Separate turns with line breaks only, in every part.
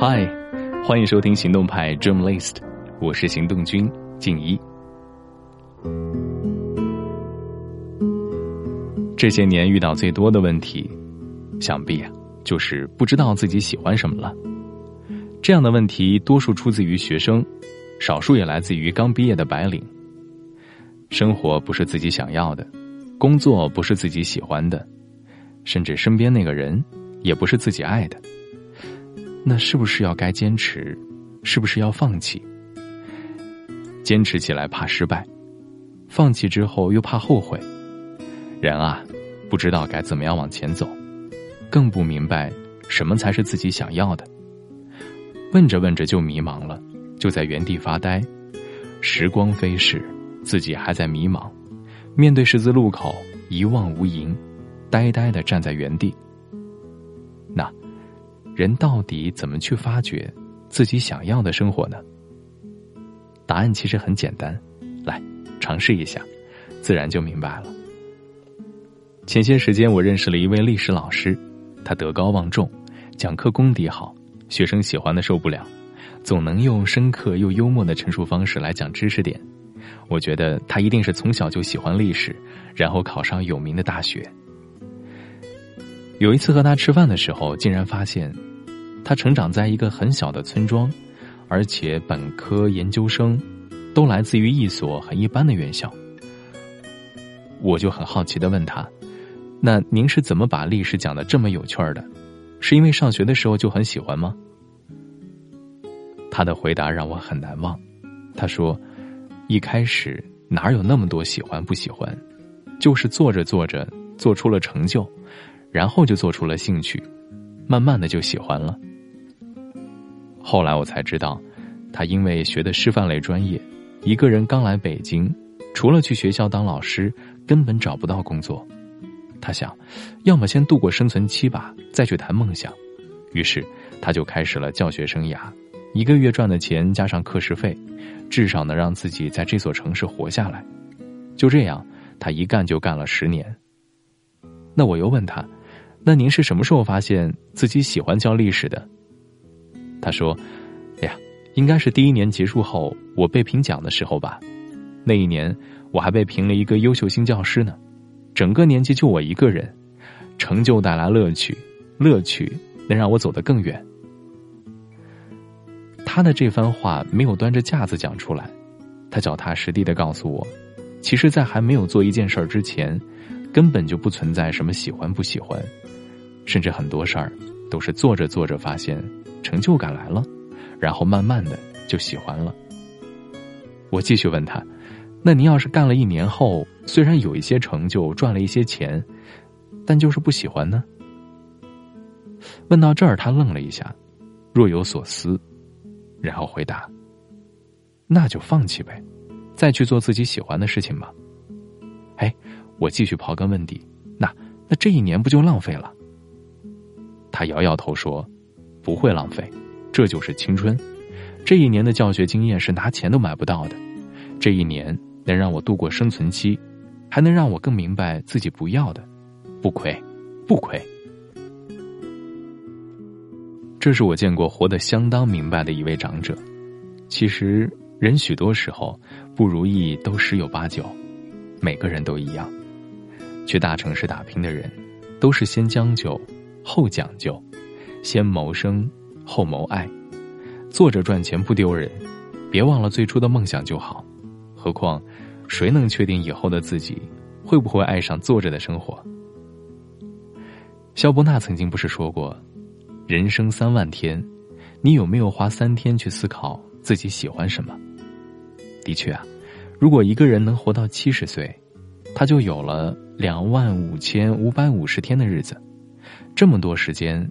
嗨，欢迎收听行动派 Dream List，我是行动君静一。这些年遇到最多的问题，想必啊，就是不知道自己喜欢什么了。这样的问题多数出自于学生，少数也来自于刚毕业的白领。生活不是自己想要的，工作不是自己喜欢的，甚至身边那个人也不是自己爱的。那是不是要该坚持？是不是要放弃？坚持起来怕失败，放弃之后又怕后悔。人啊，不知道该怎么样往前走，更不明白什么才是自己想要的。问着问着就迷茫了，就在原地发呆。时光飞逝，自己还在迷茫，面对十字路口一望无垠，呆呆的站在原地。人到底怎么去发掘自己想要的生活呢？答案其实很简单，来尝试一下，自然就明白了。前些时间，我认识了一位历史老师，他德高望重，讲课功底好，学生喜欢的受不了，总能用深刻又幽默的陈述方式来讲知识点。我觉得他一定是从小就喜欢历史，然后考上有名的大学。有一次和他吃饭的时候，竟然发现，他成长在一个很小的村庄，而且本科、研究生都来自于一所很一般的院校。我就很好奇的问他。那您是怎么把历史讲的这么有趣儿的？是因为上学的时候就很喜欢吗？他的回答让我很难忘。他说：“一开始哪有那么多喜欢不喜欢，就是做着做着做出了成就，然后就做出了兴趣，慢慢的就喜欢了。后来我才知道，他因为学的师范类专业，一个人刚来北京，除了去学校当老师，根本找不到工作。”他想，要么先度过生存期吧，再去谈梦想。于是，他就开始了教学生涯。一个月赚的钱加上课时费，至少能让自己在这所城市活下来。就这样，他一干就干了十年。那我又问他：“那您是什么时候发现自己喜欢教历史的？”他说：“哎呀，应该是第一年结束后，我被评奖的时候吧。那一年，我还被评了一个优秀新教师呢。”整个年级就我一个人，成就带来乐趣，乐趣能让我走得更远。他的这番话没有端着架子讲出来，他脚踏实地的告诉我，其实，在还没有做一件事儿之前，根本就不存在什么喜欢不喜欢，甚至很多事儿都是做着做着发现成就感来了，然后慢慢的就喜欢了。我继续问他。那您要是干了一年后，虽然有一些成就，赚了一些钱，但就是不喜欢呢？问到这儿，他愣了一下，若有所思，然后回答：“那就放弃呗，再去做自己喜欢的事情吧。”哎，我继续刨根问底，那那这一年不就浪费了？他摇摇头说：“不会浪费，这就是青春。这一年的教学经验是拿钱都买不到的，这一年。”能让我度过生存期，还能让我更明白自己不要的，不亏，不亏。这是我见过活得相当明白的一位长者。其实，人许多时候不如意都十有八九，每个人都一样。去大城市打拼的人，都是先将就，后讲究，先谋生，后谋爱。坐着赚钱不丢人，别忘了最初的梦想就好。何况，谁能确定以后的自己会不会爱上坐着的生活？肖伯纳曾经不是说过：“人生三万天，你有没有花三天去思考自己喜欢什么？”的确啊，如果一个人能活到七十岁，他就有了两万五千五百五十天的日子。这么多时间，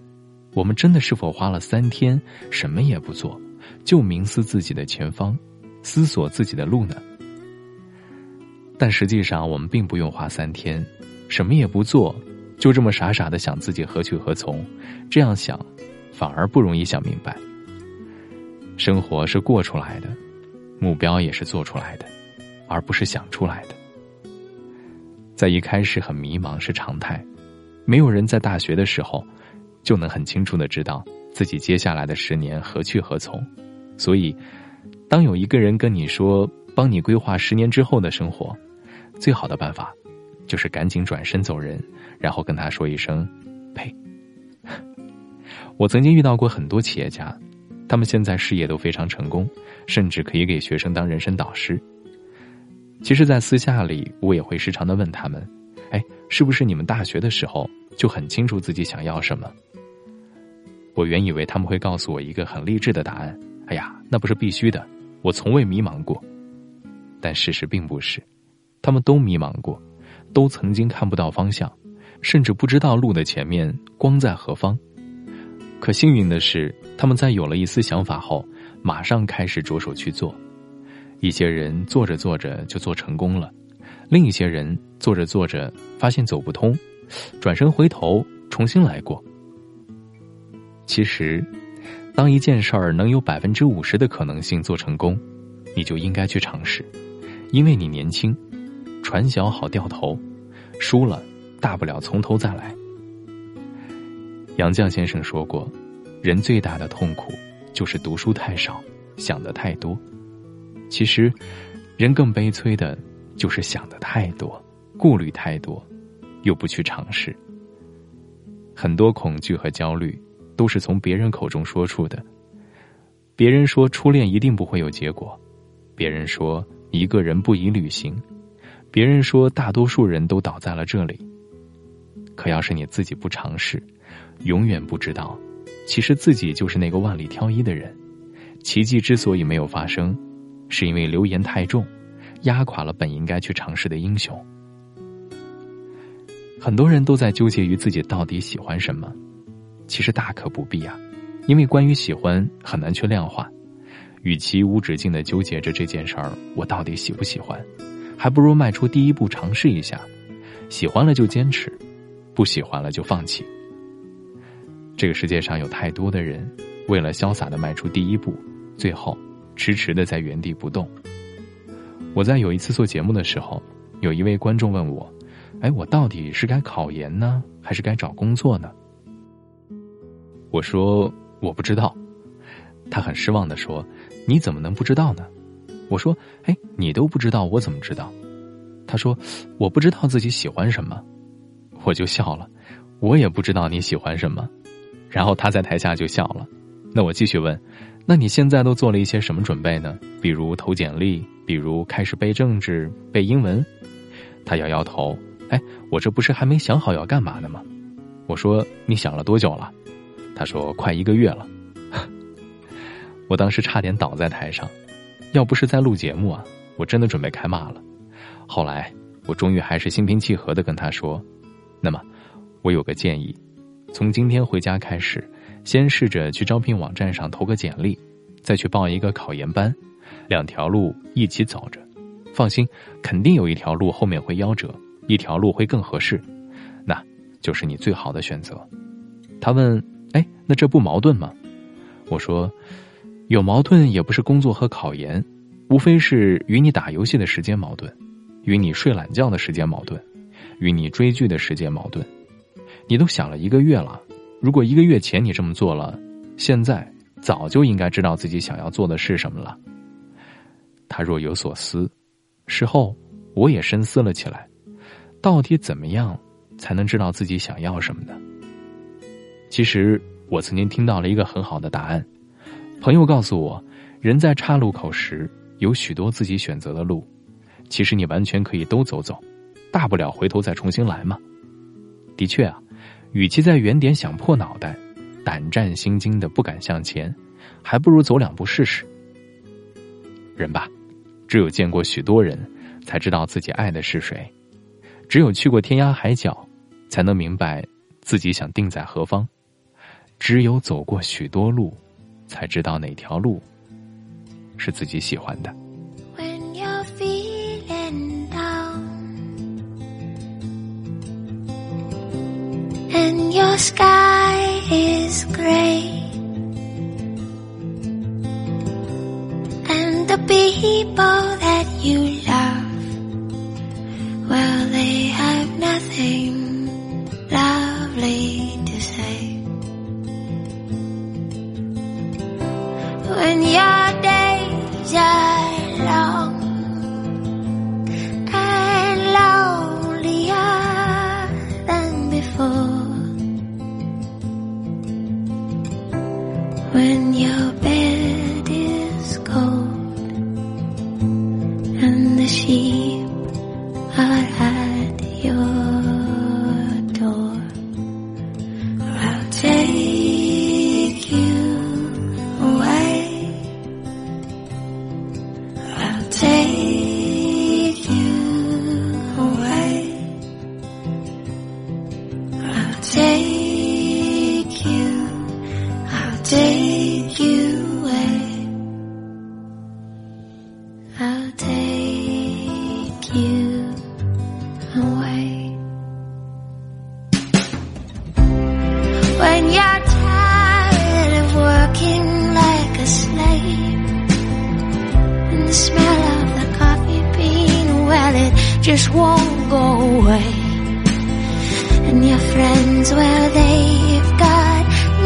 我们真的是否花了三天什么也不做，就冥思自己的前方，思索自己的路呢？但实际上，我们并不用花三天，什么也不做，就这么傻傻的想自己何去何从。这样想，反而不容易想明白。生活是过出来的，目标也是做出来的，而不是想出来的。在一开始很迷茫是常态，没有人在大学的时候就能很清楚的知道自己接下来的十年何去何从。所以，当有一个人跟你说帮你规划十年之后的生活，最好的办法，就是赶紧转身走人，然后跟他说一声“呸”。我曾经遇到过很多企业家，他们现在事业都非常成功，甚至可以给学生当人生导师。其实，在私下里，我也会时常的问他们：“，是不是你们大学的时候就很清楚自己想要什么？”我原以为他们会告诉我一个很励志的答案。哎呀，那不是必须的。我从未迷茫过，但事实并不是，他们都迷茫过，都曾经看不到方向，甚至不知道路的前面光在何方。可幸运的是，他们在有了一丝想法后，马上开始着手去做。一些人做着做着就做成功了，另一些人做着做着发现走不通，转身回头重新来过。其实。当一件事儿能有百分之五十的可能性做成功，你就应该去尝试，因为你年轻，船小好掉头，输了大不了从头再来。杨绛先生说过，人最大的痛苦就是读书太少，想的太多。其实，人更悲催的就是想的太多，顾虑太多，又不去尝试。很多恐惧和焦虑。都是从别人口中说出的。别人说初恋一定不会有结果，别人说一个人不宜旅行，别人说大多数人都倒在了这里。可要是你自己不尝试，永远不知道，其实自己就是那个万里挑一的人。奇迹之所以没有发生，是因为流言太重，压垮了本应该去尝试的英雄。很多人都在纠结于自己到底喜欢什么。其实大可不必啊，因为关于喜欢很难去量化，与其无止境的纠结着这件事儿，我到底喜不喜欢，还不如迈出第一步尝试一下，喜欢了就坚持，不喜欢了就放弃。这个世界上有太多的人，为了潇洒的迈出第一步，最后迟迟的在原地不动。我在有一次做节目的时候，有一位观众问我：“哎，我到底是该考研呢，还是该找工作呢？”我说我不知道，他很失望的说：“你怎么能不知道呢？”我说：“哎，你都不知道，我怎么知道？”他说：“我不知道自己喜欢什么。”我就笑了，我也不知道你喜欢什么。然后他在台下就笑了。那我继续问：“那你现在都做了一些什么准备呢？比如投简历，比如开始背政治、背英文？”他摇摇头：“哎，我这不是还没想好要干嘛呢吗？”我说：“你想了多久了？”他说：“快一个月了。”我当时差点倒在台上，要不是在录节目啊，我真的准备开骂了。后来，我终于还是心平气和的跟他说：“那么，我有个建议，从今天回家开始，先试着去招聘网站上投个简历，再去报一个考研班，两条路一起走着。放心，肯定有一条路后面会夭折，一条路会更合适，那就是你最好的选择。”他问。哎，那这不矛盾吗？我说，有矛盾也不是工作和考研，无非是与你打游戏的时间矛盾，与你睡懒觉的时间矛盾，与你追剧的时间矛盾。你都想了一个月了，如果一个月前你这么做了，现在早就应该知道自己想要做的是什么了。他若有所思，事后我也深思了起来，到底怎么样才能知道自己想要什么呢？其实我曾经听到了一个很好的答案，朋友告诉我，人在岔路口时有许多自己选择的路，其实你完全可以都走走，大不了回头再重新来嘛。的确啊，与其在原点想破脑袋、胆战心惊的不敢向前，还不如走两步试试。人吧，只有见过许多人，才知道自己爱的是谁；只有去过天涯海角，才能明白自己想定在何方。只有走过许多路，才知道哪条路是自己喜欢的。
sky is gray. And the people that you love well they have nothing lovely to say. When your days are just won't go away. And your friends, well, they've got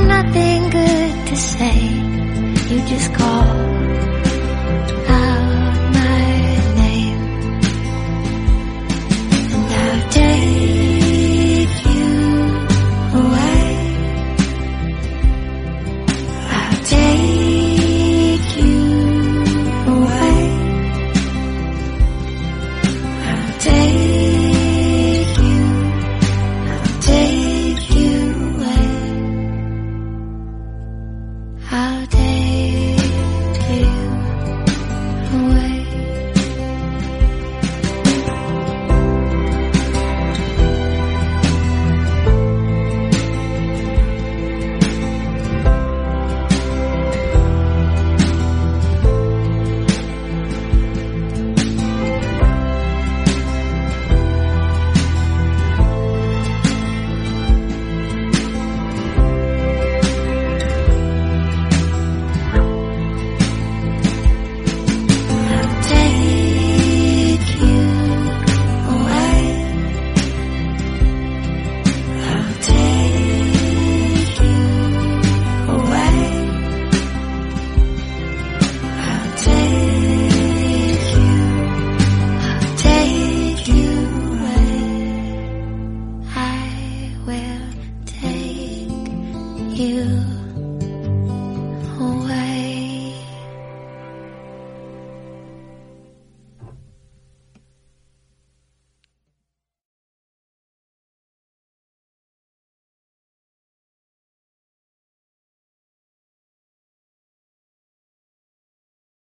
nothing good to say. You just call. you.